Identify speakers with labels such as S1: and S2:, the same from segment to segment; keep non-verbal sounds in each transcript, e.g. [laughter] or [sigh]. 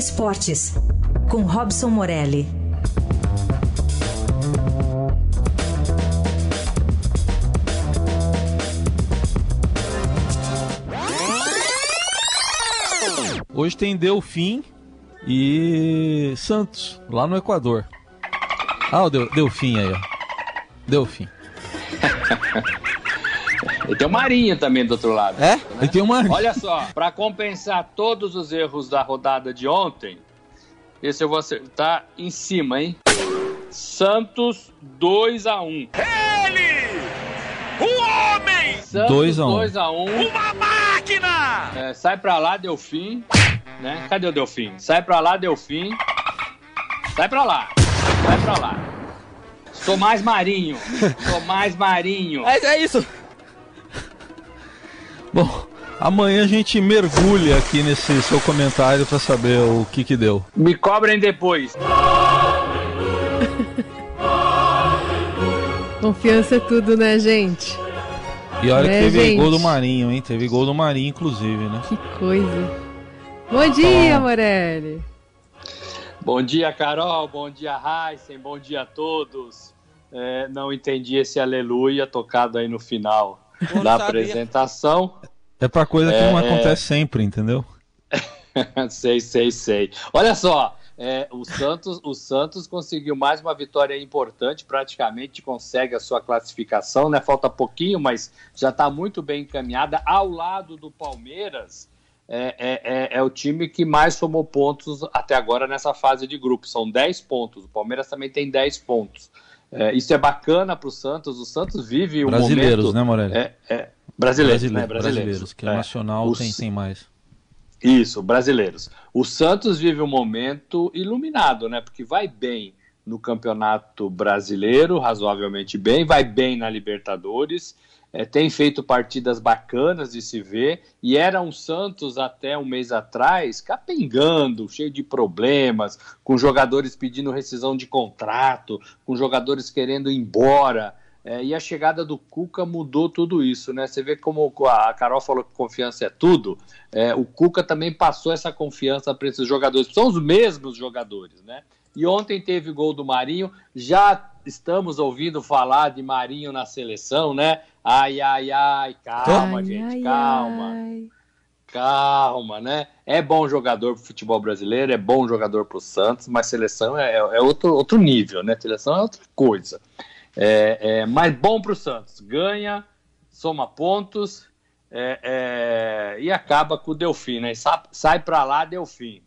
S1: Esportes, com Robson Morelli.
S2: Hoje tem Delfim e Santos, lá no Equador. Ah, o Delfim aí, ó. Delfim. [laughs]
S3: E tem o Marinho também do outro lado.
S2: É? Né? E tem o Marinho.
S3: Olha só, para compensar todos os erros da rodada de ontem, esse eu vou acertar em cima, hein? Santos 2 x 1
S4: Ele! O homem!
S3: Santos 2 x 1 2 x 1
S4: Uma máquina!
S3: É, sai pra lá, Delfim. Né? Cadê o Delfim? Sai pra lá, Delfim. Sai pra lá. Sai pra lá. Sou mais marinho. [laughs] Sou mais marinho.
S2: É, é isso. Bom, amanhã a gente mergulha aqui nesse seu comentário para saber o que que deu.
S3: Me cobrem depois. [laughs]
S5: Confiança é tudo, né, gente?
S2: E olha é, que teve gente? gol do Marinho, hein? Teve gol do Marinho, inclusive, né?
S5: Que coisa. Bom dia, Bom. Morelli.
S3: Bom dia, Carol. Bom dia, Heisen. Bom dia a todos. É, não entendi esse aleluia tocado aí no final da apresentação.
S2: É pra coisa que é, não acontece sempre, entendeu? [laughs]
S3: sei, sei, sei. Olha só, é, o, Santos, o Santos conseguiu mais uma vitória importante, praticamente consegue a sua classificação, né? Falta pouquinho, mas já está muito bem encaminhada. Ao lado do Palmeiras, é, é, é, é, o time que mais somou pontos até agora nessa fase de grupo. São 10 pontos. O Palmeiras também tem 10 pontos. É, isso é bacana para o Santos. O Santos vive um
S2: Brasileiros,
S3: momento...
S2: né, Morelli?
S3: É, é, brasileiros, Brasileiro, né?
S2: Brasileiros. brasileiros, que é, nacional Os... tem, tem mais.
S3: Isso, brasileiros. O Santos vive um momento iluminado, né? Porque vai bem no Campeonato Brasileiro, razoavelmente bem, vai bem na Libertadores é, tem feito partidas bacanas de se ver, e era um Santos até um mês atrás capengando, cheio de problemas, com jogadores pedindo rescisão de contrato, com jogadores querendo ir embora. É, e a chegada do Cuca mudou tudo isso, né? Você vê como a Carol falou que confiança é tudo. É, o Cuca também passou essa confiança para esses jogadores. São os mesmos jogadores, né? E ontem teve gol do Marinho. Já estamos ouvindo falar de Marinho na seleção, né? Ai, ai, ai, calma, ai, gente, ai, calma. Ai. Calma, né? É bom jogador pro futebol brasileiro, é bom jogador pro Santos, mas seleção é, é outro, outro nível, né? Seleção é outra coisa. É, é, mas bom pro Santos. Ganha, soma pontos é, é, e acaba com o Delfim, né? Sai, sai pra lá, Delfim.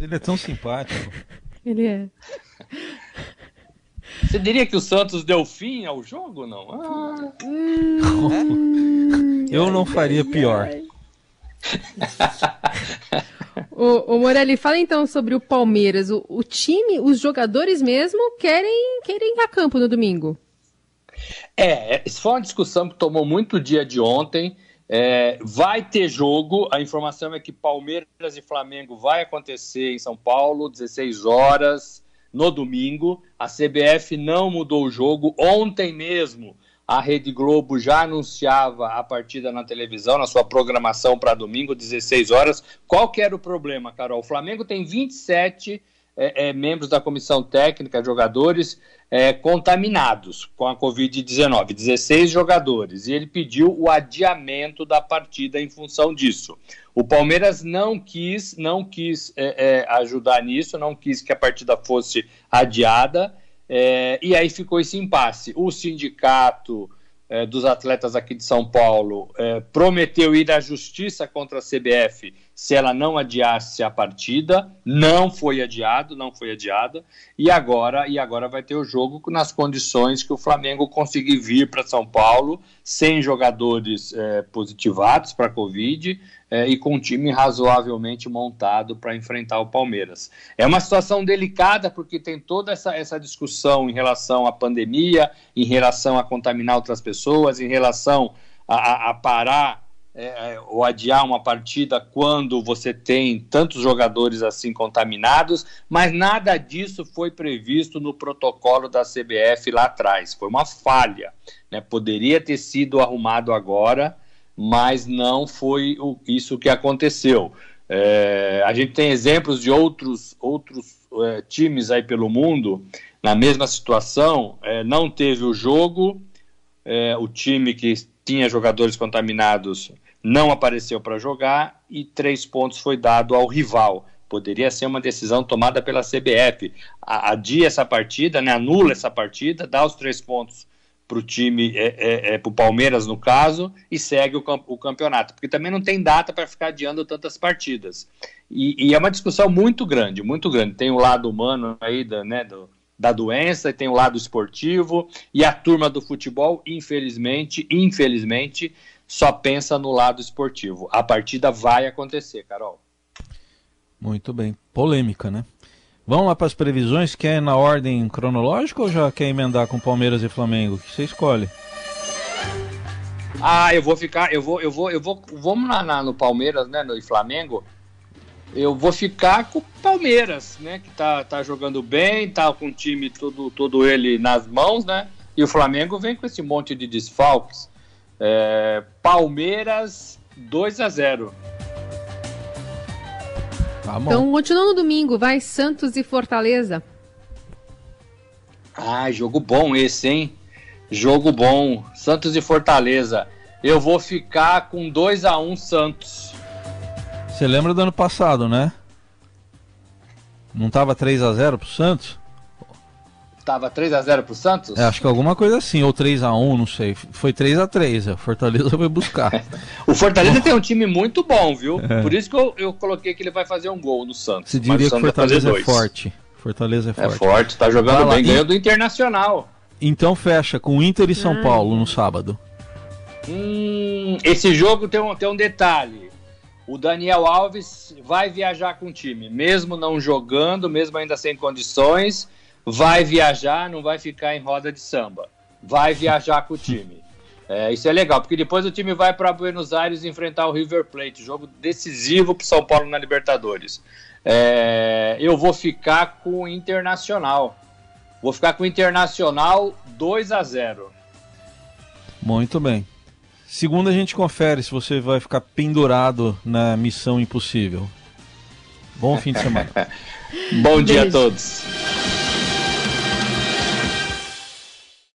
S2: Ele é tão simpático.
S5: Ele é.
S3: Você diria que o Santos deu fim ao jogo, não? Ah.
S2: Eu não faria pior. [laughs]
S5: o, o Morelli, fala então sobre o Palmeiras. O, o, time, os jogadores mesmo querem, querem ir a campo no domingo.
S3: É, isso foi uma discussão que tomou muito dia de ontem. É, vai ter jogo, a informação é que Palmeiras e Flamengo vai acontecer em São Paulo, 16 horas, no domingo. A CBF não mudou o jogo. Ontem mesmo, a Rede Globo já anunciava a partida na televisão, na sua programação para domingo, 16 horas. Qual que era o problema, Carol? O Flamengo tem 27 é, é, membros da comissão técnica, jogadores, é, contaminados com a Covid-19, 16 jogadores, e ele pediu o adiamento da partida em função disso. O Palmeiras não quis, não quis é, é, ajudar nisso, não quis que a partida fosse adiada, é, e aí ficou esse impasse. O sindicato dos atletas aqui de São Paulo prometeu ir à justiça contra a CBF se ela não adiasse a partida, não foi adiado, não foi adiada, e agora e agora vai ter o jogo nas condições que o Flamengo conseguir vir para São Paulo sem jogadores é, positivados para a Covid é, e com um time razoavelmente montado para enfrentar o Palmeiras. É uma situação delicada porque tem toda essa, essa discussão em relação à pandemia, em relação a contaminar outras pessoas, em relação a, a parar é, é, ou adiar uma partida quando você tem tantos jogadores assim contaminados, mas nada disso foi previsto no protocolo da CBF lá atrás. Foi uma falha. Né? Poderia ter sido arrumado agora, mas não foi o, isso que aconteceu. É, a gente tem exemplos de outros, outros é, times aí pelo mundo na mesma situação, é, não teve o jogo, é, o time que tinha jogadores contaminados não apareceu para jogar e três pontos foi dado ao rival. Poderia ser uma decisão tomada pela CBF. Adia essa partida, né, anula essa partida, dá os três pontos para o time, é, é, é para o Palmeiras no caso, e segue o, o campeonato, porque também não tem data para ficar adiando tantas partidas. E, e, é uma discussão muito grande, muito grande. Tem o lado humano aí da, né, do, da doença, tem o lado esportivo, e a turma do futebol, infelizmente, infelizmente, só pensa no lado esportivo. A partida vai acontecer, Carol.
S2: Muito bem. Polêmica, né? Vamos lá para as previsões. Quer na ordem cronológica ou já quer emendar com Palmeiras e Flamengo? O que você escolhe?
S3: Ah, eu vou ficar, eu vou, eu vou, eu vou, vamos lá no Palmeiras, né, no Flamengo. Eu vou ficar com o Palmeiras, né, que tá, tá jogando bem, tá com o time todo, todo ele nas mãos, né? E o Flamengo vem com esse monte de desfalques. É, Palmeiras 2 a 0.
S5: Tá então, continuando no domingo, vai Santos e Fortaleza.
S3: Ah, jogo bom esse, hein? Jogo bom. Santos e Fortaleza. Eu vou ficar com 2 a 1 Santos.
S2: Você lembra do ano passado, né? Não tava 3 a 0 pro Santos?
S3: Tava 3 a 0 pro Santos?
S2: É, acho que alguma coisa assim, ou 3 a 1 não sei. Foi 3 a 3 a Fortaleza foi buscar. [laughs]
S3: o Fortaleza tem um time muito bom, viu? É. Por isso que eu, eu coloquei que ele vai fazer um gol no Santos.
S2: Você diria que Fortaleza é forte. Fortaleza é, é
S3: forte. É forte, tá jogando bem, ganhou do Internacional.
S2: Então fecha com Inter e São hum. Paulo no sábado.
S3: Hum, esse jogo tem um, tem um detalhe. O Daniel Alves vai viajar com o time, mesmo não jogando, mesmo ainda sem condições vai viajar, não vai ficar em roda de samba. Vai viajar com o time. [laughs] É, isso é legal, porque depois o time vai para Buenos Aires enfrentar o River Plate, jogo decisivo para São Paulo na Libertadores. É, eu vou ficar com o Internacional. Vou ficar com o Internacional 2 a 0.
S2: Muito bem. Segunda a gente confere se você vai ficar pendurado na missão impossível. Bom fim de semana. [laughs]
S3: Bom dia Beijo. a todos.